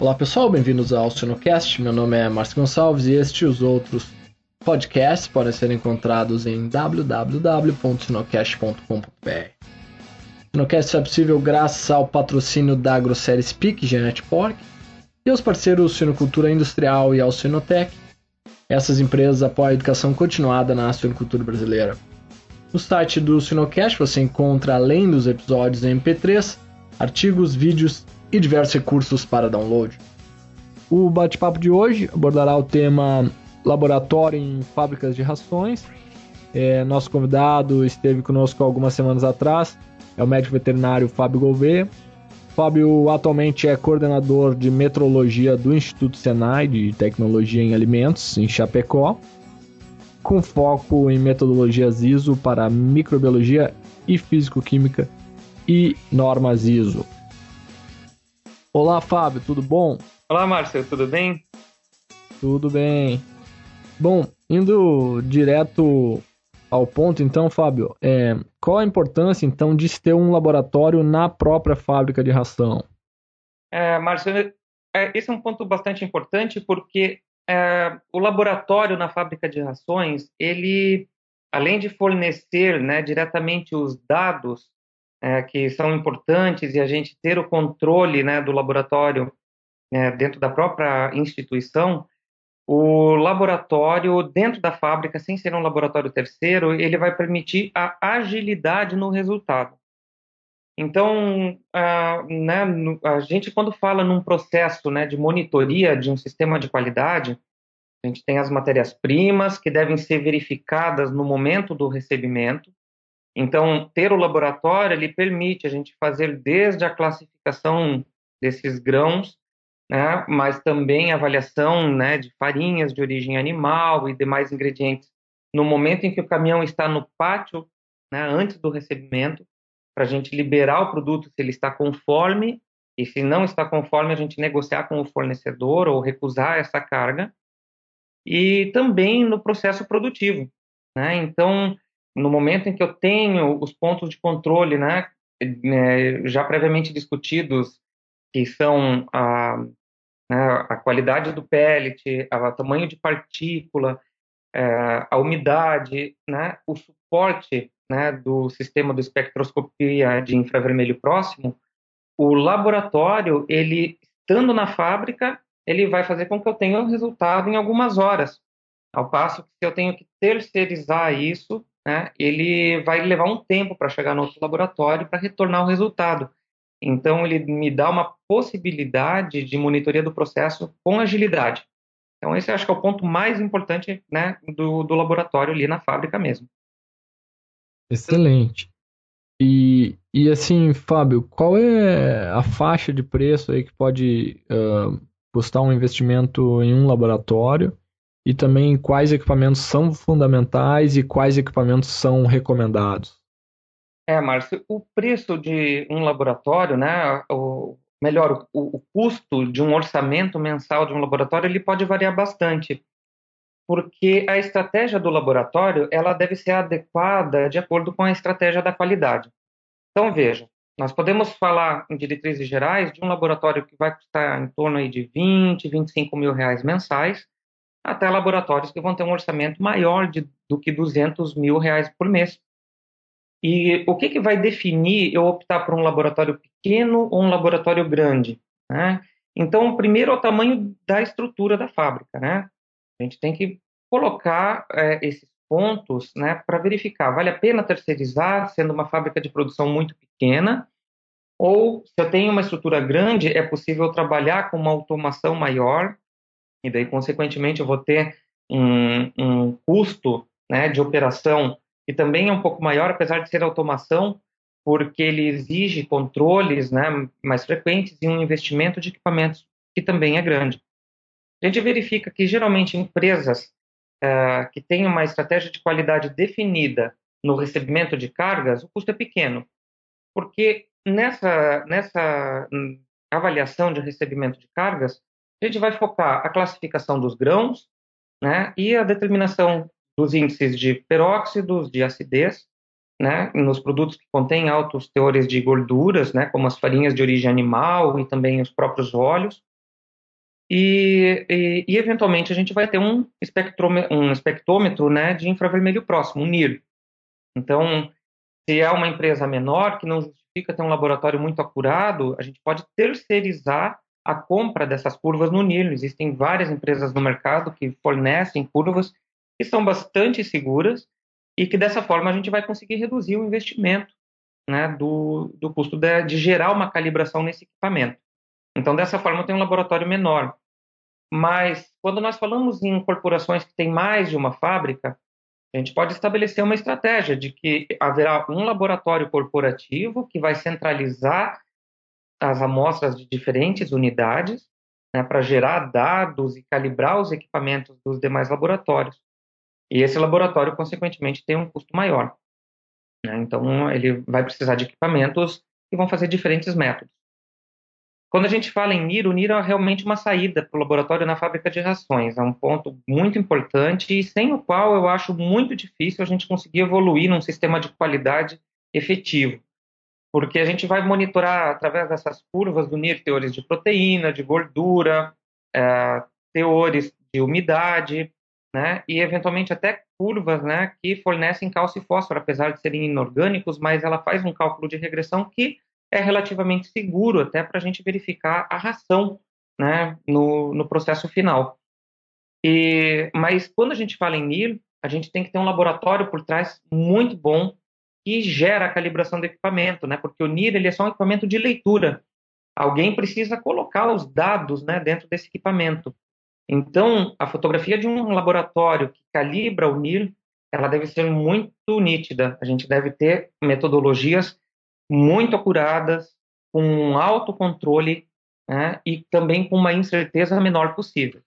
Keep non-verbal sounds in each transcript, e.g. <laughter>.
Olá pessoal, bem-vindos ao Sinocast. Meu nome é Márcio Gonçalves e este e os outros podcasts podem ser encontrados em www.sinocast.com.br. Sinocast é possível graças ao patrocínio da Grosserie Speak Genet Pork e aos parceiros Sinocultura Industrial e ao Sinotec. Essas empresas apoiam a educação continuada na suinocultura brasileira. No site do Sinocast você encontra, além dos episódios em MP3, artigos, vídeos e diversos recursos para download. O bate-papo de hoje abordará o tema laboratório em fábricas de rações. É, nosso convidado esteve conosco algumas semanas atrás, é o médico veterinário Fábio Gouveia. Fábio atualmente é coordenador de metrologia do Instituto Senai de Tecnologia em Alimentos, em Chapecó, com foco em metodologias ISO para microbiologia e físico-química e normas ISO. Olá, Fábio, tudo bom? Olá, Márcio, tudo bem? Tudo bem. Bom, indo direto ao ponto, então, Fábio, é, qual a importância, então, de se ter um laboratório na própria fábrica de ração? É, Márcio, é, esse é um ponto bastante importante porque é, o laboratório na fábrica de rações, ele, além de fornecer né, diretamente os dados é, que são importantes e a gente ter o controle né, do laboratório é, dentro da própria instituição, o laboratório dentro da fábrica, sem ser um laboratório terceiro, ele vai permitir a agilidade no resultado. Então, a, né, a gente quando fala num processo né, de monitoria de um sistema de qualidade, a gente tem as matérias-primas que devem ser verificadas no momento do recebimento, então, ter o laboratório ele permite a gente fazer desde a classificação desses grãos, né, mas também avaliação né, de farinhas de origem animal e demais ingredientes no momento em que o caminhão está no pátio, né, antes do recebimento, para a gente liberar o produto se ele está conforme e se não está conforme a gente negociar com o fornecedor ou recusar essa carga e também no processo produtivo, né? Então no momento em que eu tenho os pontos de controle, né, né já previamente discutidos, que são a, né, a qualidade do pellet, o tamanho de partícula, é, a umidade, né, o suporte né, do sistema de espectroscopia de infravermelho próximo, o laboratório, ele estando na fábrica, ele vai fazer com que eu tenha o resultado em algumas horas. Ao passo que eu tenho que terceirizar isso, né, ele vai levar um tempo para chegar no outro laboratório para retornar o resultado. Então, ele me dá uma possibilidade de monitoria do processo com agilidade. Então, esse acho que é o ponto mais importante né, do, do laboratório ali na fábrica mesmo. Excelente. E, e assim, Fábio, qual é a faixa de preço aí que pode uh, custar um investimento em um laboratório e também quais equipamentos são fundamentais e quais equipamentos são recomendados. É, Márcio, o preço de um laboratório, né, o, melhor, o, o custo de um orçamento mensal de um laboratório, ele pode variar bastante, porque a estratégia do laboratório, ela deve ser adequada de acordo com a estratégia da qualidade. Então, veja, nós podemos falar em diretrizes gerais de um laboratório que vai custar em torno aí de 20, 25 mil reais mensais, até laboratórios que vão ter um orçamento maior de, do que 200 mil reais por mês. E o que, que vai definir eu optar por um laboratório pequeno ou um laboratório grande? Né? Então, primeiro é o tamanho da estrutura da fábrica. Né? A gente tem que colocar é, esses pontos né, para verificar, vale a pena terceirizar, sendo uma fábrica de produção muito pequena, ou se eu tenho uma estrutura grande, é possível trabalhar com uma automação maior, e daí, consequentemente, eu vou ter um, um custo né, de operação que também é um pouco maior, apesar de ser automação, porque ele exige controles né, mais frequentes e um investimento de equipamentos que também é grande. A gente verifica que, geralmente, empresas uh, que têm uma estratégia de qualidade definida no recebimento de cargas, o custo é pequeno, porque nessa, nessa avaliação de recebimento de cargas, a gente vai focar a classificação dos grãos né, e a determinação dos índices de peróxidos, de acidez, né, nos produtos que contêm altos teores de gorduras, né, como as farinhas de origem animal e também os próprios óleos. e, e, e, eventualmente a gente vai ter um espectrômetro, um espectrômetro né, de infravermelho próximo, um NIR. Então, se é uma empresa menor que não justifica ter um laboratório muito acurado, a gente pode terceirizar a compra dessas curvas no NIR. Existem várias empresas no mercado que fornecem curvas que são bastante seguras e que dessa forma a gente vai conseguir reduzir o investimento né, do, do custo de, de gerar uma calibração nesse equipamento. Então, dessa forma, tem um laboratório menor. Mas, quando nós falamos em corporações que têm mais de uma fábrica, a gente pode estabelecer uma estratégia de que haverá um laboratório corporativo que vai centralizar as amostras de diferentes unidades né, para gerar dados e calibrar os equipamentos dos demais laboratórios. E esse laboratório, consequentemente, tem um custo maior. Né? Então, ele vai precisar de equipamentos que vão fazer diferentes métodos. Quando a gente fala em NIR, o NIR é realmente uma saída para o laboratório na fábrica de rações. É um ponto muito importante e sem o qual eu acho muito difícil a gente conseguir evoluir num sistema de qualidade efetivo. Porque a gente vai monitorar através dessas curvas do NIR teores de proteína, de gordura, é, teores de umidade, né? E eventualmente até curvas, né, que fornecem cálcio e fósforo, apesar de serem inorgânicos, mas ela faz um cálculo de regressão que é relativamente seguro até para a gente verificar a ração, né, no, no processo final. E, mas quando a gente fala em NIR, a gente tem que ter um laboratório por trás muito bom que gera a calibração do equipamento, né? Porque o NIR ele é só um equipamento de leitura. Alguém precisa colocar os dados, né, dentro desse equipamento. Então, a fotografia de um laboratório que calibra o NIR, ela deve ser muito nítida. A gente deve ter metodologias muito acuradas, com um alto controle né, e também com uma incerteza menor possível.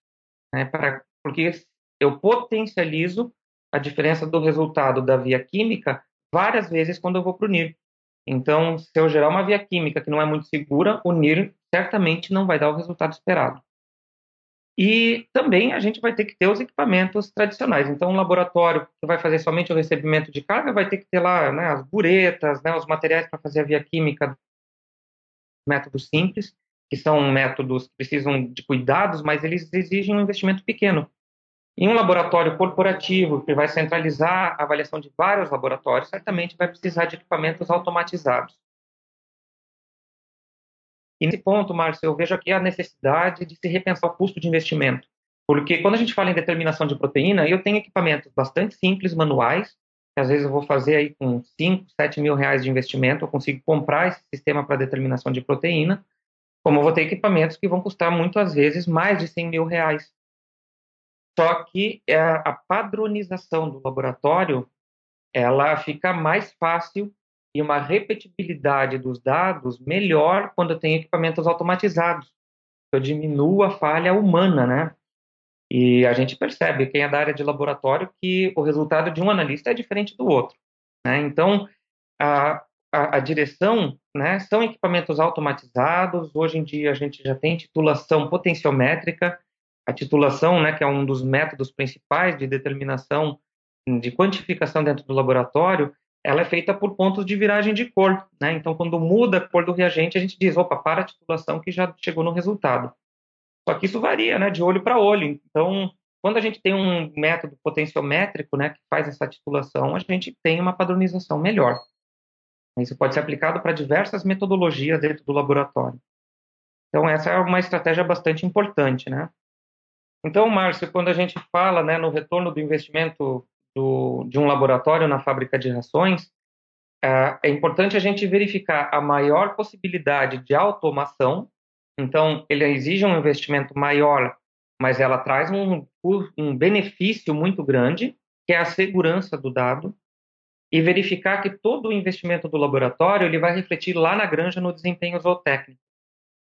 Né, pra, porque eu potencializo a diferença do resultado da via química várias vezes quando eu vou para o NIR. Então, se eu gerar uma via química que não é muito segura, o NIR certamente não vai dar o resultado esperado. E também a gente vai ter que ter os equipamentos tradicionais. Então, um laboratório que vai fazer somente o recebimento de carga vai ter que ter lá né, as buretas, né, os materiais para fazer a via química, métodos simples, que são métodos que precisam de cuidados, mas eles exigem um investimento pequeno. Em um laboratório corporativo que vai centralizar a avaliação de vários laboratórios, certamente vai precisar de equipamentos automatizados. E nesse ponto, Márcio, eu vejo aqui a necessidade de se repensar o custo de investimento. Porque quando a gente fala em determinação de proteína, eu tenho equipamentos bastante simples, manuais, que às vezes eu vou fazer aí com 5, 7 mil reais de investimento, eu consigo comprar esse sistema para determinação de proteína, como eu vou ter equipamentos que vão custar muitas vezes mais de 100 mil reais. Só que é, a padronização do laboratório, ela fica mais fácil e uma repetibilidade dos dados melhor quando eu tenho equipamentos automatizados. Eu diminuo a falha humana, né? E a gente percebe, quem é da área de laboratório, que o resultado de um analista é diferente do outro. Né? Então, a, a, a, direção né, são equipamentos automatizados. Hoje em dia, a gente já tem titulação potenciométrica. A titulação, né, que é um dos métodos principais de determinação de quantificação dentro do laboratório, ela é feita por pontos de viragem de cor. Né? Então, quando muda a cor do reagente, a gente diz, opa, para a titulação que já chegou no resultado. Só que isso varia né, de olho para olho. Então, quando a gente tem um método potenciométrico né, que faz essa titulação, a gente tem uma padronização melhor. Isso pode ser aplicado para diversas metodologias dentro do laboratório. Então, essa é uma estratégia bastante importante. Né? Então, Márcio, quando a gente fala né, no retorno do investimento do, de um laboratório na fábrica de rações, é, é importante a gente verificar a maior possibilidade de automação. Então, ele exige um investimento maior, mas ela traz um, um benefício muito grande, que é a segurança do dado, e verificar que todo o investimento do laboratório ele vai refletir lá na granja no desempenho zootécnico.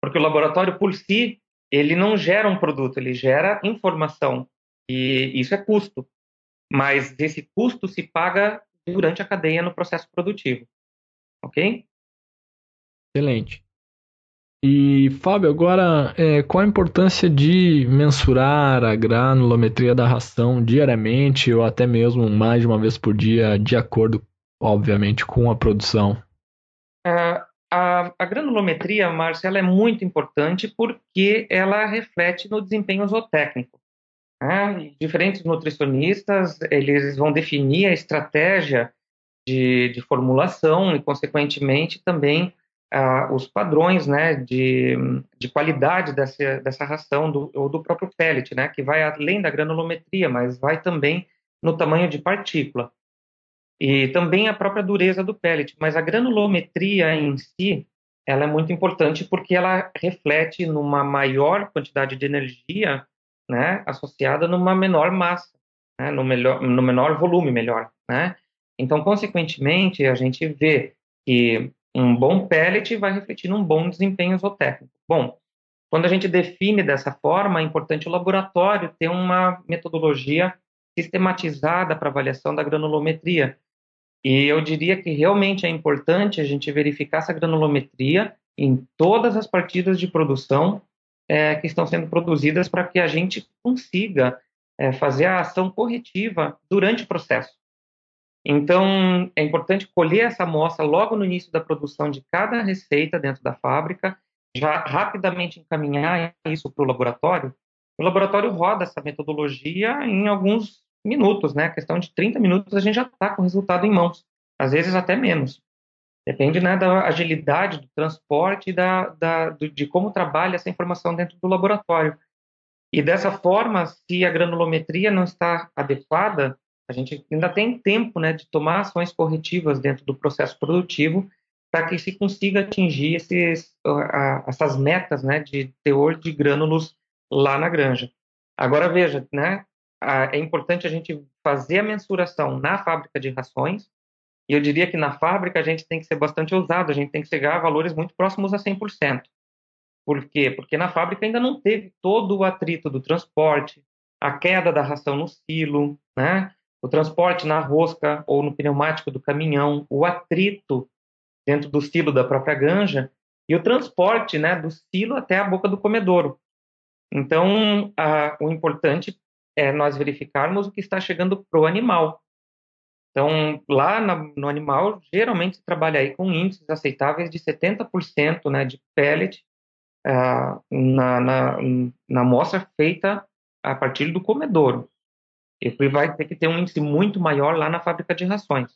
Porque o laboratório, por si, ele não gera um produto, ele gera informação. E isso é custo mas esse custo se paga durante a cadeia no processo produtivo. Ok? Excelente. E, Fábio, agora, é, qual a importância de mensurar a granulometria da ração diariamente ou até mesmo mais de uma vez por dia, de acordo, obviamente, com a produção? É, a, a granulometria, Márcia, ela é muito importante porque ela reflete no desempenho zootécnico. Né? Diferentes nutricionistas, eles vão definir a estratégia de, de formulação e, consequentemente, também os padrões né, de, de qualidade dessa, dessa ração do, ou do próprio pellet, né, que vai além da granulometria, mas vai também no tamanho de partícula. E também a própria dureza do pellet, mas a granulometria em si, ela é muito importante porque ela reflete numa maior quantidade de energia né, associada numa menor massa, né, no, melhor, no menor volume, melhor. Né? Então, consequentemente, a gente vê que um bom pellet vai refletir num bom desempenho zootécnico. Bom, quando a gente define dessa forma, é importante o laboratório ter uma metodologia sistematizada para avaliação da granulometria. E eu diria que realmente é importante a gente verificar essa granulometria em todas as partidas de produção é, que estão sendo produzidas para que a gente consiga é, fazer a ação corretiva durante o processo. Então, é importante colher essa amostra logo no início da produção de cada receita dentro da fábrica, já rapidamente encaminhar isso para o laboratório. O laboratório roda essa metodologia em alguns minutos, né? Questão de 30 minutos a gente já está com o resultado em mãos, às vezes até menos. Depende né, da agilidade do transporte e da, da, do, de como trabalha essa informação dentro do laboratório. E dessa forma, se a granulometria não está adequada, a gente ainda tem tempo né, de tomar ações corretivas dentro do processo produtivo para que se consiga atingir esses, essas metas né, de teor de grânulos lá na granja. Agora, veja, né, é importante a gente fazer a mensuração na fábrica de rações, e eu diria que na fábrica a gente tem que ser bastante ousado, a gente tem que chegar a valores muito próximos a 100%. Por quê? Porque na fábrica ainda não teve todo o atrito do transporte, a queda da ração no silo, né? o transporte na rosca ou no pneumático do caminhão, o atrito dentro do silo da própria granja e o transporte né, do silo até a boca do comedouro. Então, a, o importante é nós verificarmos o que está chegando para o animal. Então, lá na, no animal, geralmente se trabalha aí com índices aceitáveis de 70% né, de pellet uh, na, na, na amostra feita a partir do comedouro ele vai ter que ter um índice muito maior lá na fábrica de rações.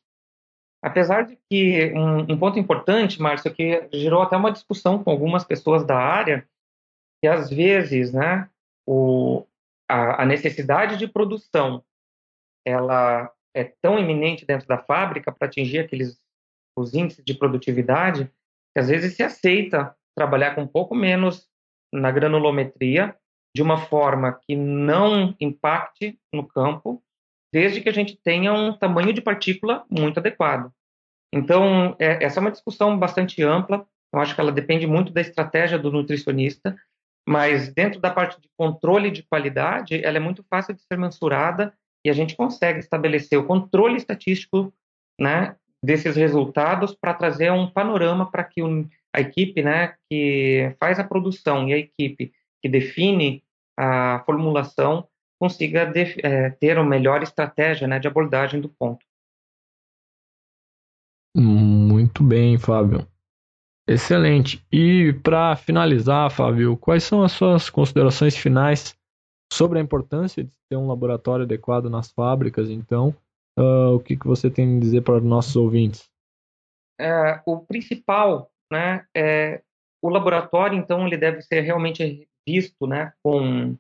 Apesar de que um, um ponto importante, Márcio, que gerou até uma discussão com algumas pessoas da área, que às vezes, né, o, a, a necessidade de produção, ela é tão iminente dentro da fábrica para atingir aqueles os índices de produtividade que às vezes se aceita trabalhar com um pouco menos na granulometria de uma forma que não impacte no campo, desde que a gente tenha um tamanho de partícula muito adequado. Então, é, essa é uma discussão bastante ampla, eu acho que ela depende muito da estratégia do nutricionista, mas dentro da parte de controle de qualidade, ela é muito fácil de ser mensurada e a gente consegue estabelecer o controle estatístico né, desses resultados para trazer um panorama para que a equipe né, que faz a produção e a equipe que define a formulação consiga de, é, ter uma melhor estratégia né, de abordagem do ponto. Muito bem, Fábio. Excelente. E para finalizar, Fábio, quais são as suas considerações finais sobre a importância de ter um laboratório adequado nas fábricas? Então, uh, o que, que você tem a dizer para os nossos ouvintes? É, o principal, né, é o laboratório. Então, ele deve ser realmente visto né, com,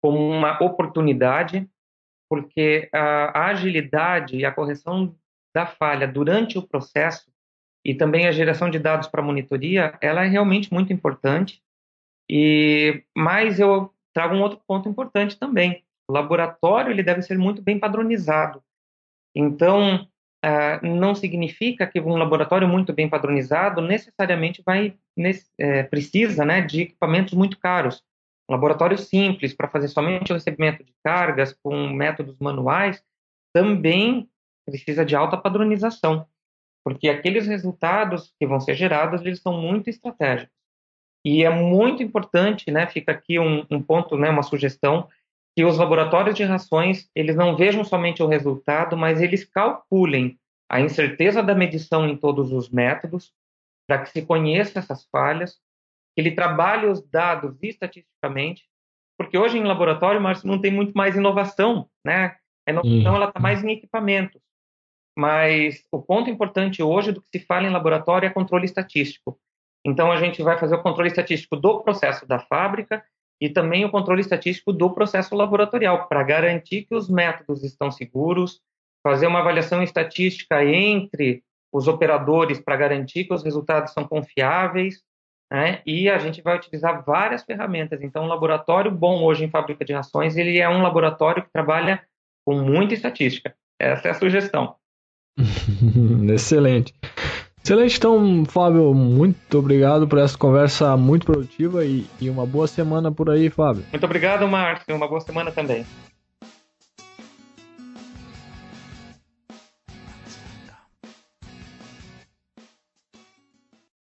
como uma oportunidade, porque a, a agilidade e a correção da falha durante o processo e também a geração de dados para monitoria, ela é realmente muito importante. E mas eu trago um outro ponto importante também. O laboratório ele deve ser muito bem padronizado. Então, uh, não significa que um laboratório muito bem padronizado necessariamente vai é, precisa né, de equipamentos muito caros. Um laboratório simples para fazer somente o recebimento de cargas com métodos manuais também precisa de alta padronização, porque aqueles resultados que vão ser gerados eles são muito estratégicos. E é muito importante, né, fica aqui um, um ponto, né, uma sugestão, que os laboratórios de rações eles não vejam somente o resultado, mas eles calculem a incerteza da medição em todos os métodos, para que se conheça essas falhas, que ele trabalhe os dados estatisticamente, porque hoje em laboratório, Márcio, não tem muito mais inovação, né? A inovação ela está mais em equipamentos. Mas o ponto importante hoje do que se fala em laboratório é controle estatístico. Então a gente vai fazer o controle estatístico do processo da fábrica e também o controle estatístico do processo laboratorial para garantir que os métodos estão seguros, fazer uma avaliação estatística entre os operadores para garantir que os resultados são confiáveis, né? E a gente vai utilizar várias ferramentas. Então, um laboratório bom hoje em fábrica de rações, ele é um laboratório que trabalha com muita estatística. Essa é a sugestão. <laughs> Excelente. Excelente, então, Fábio, muito obrigado por essa conversa muito produtiva e, e uma boa semana por aí, Fábio. Muito obrigado, Márcio. Uma boa semana também.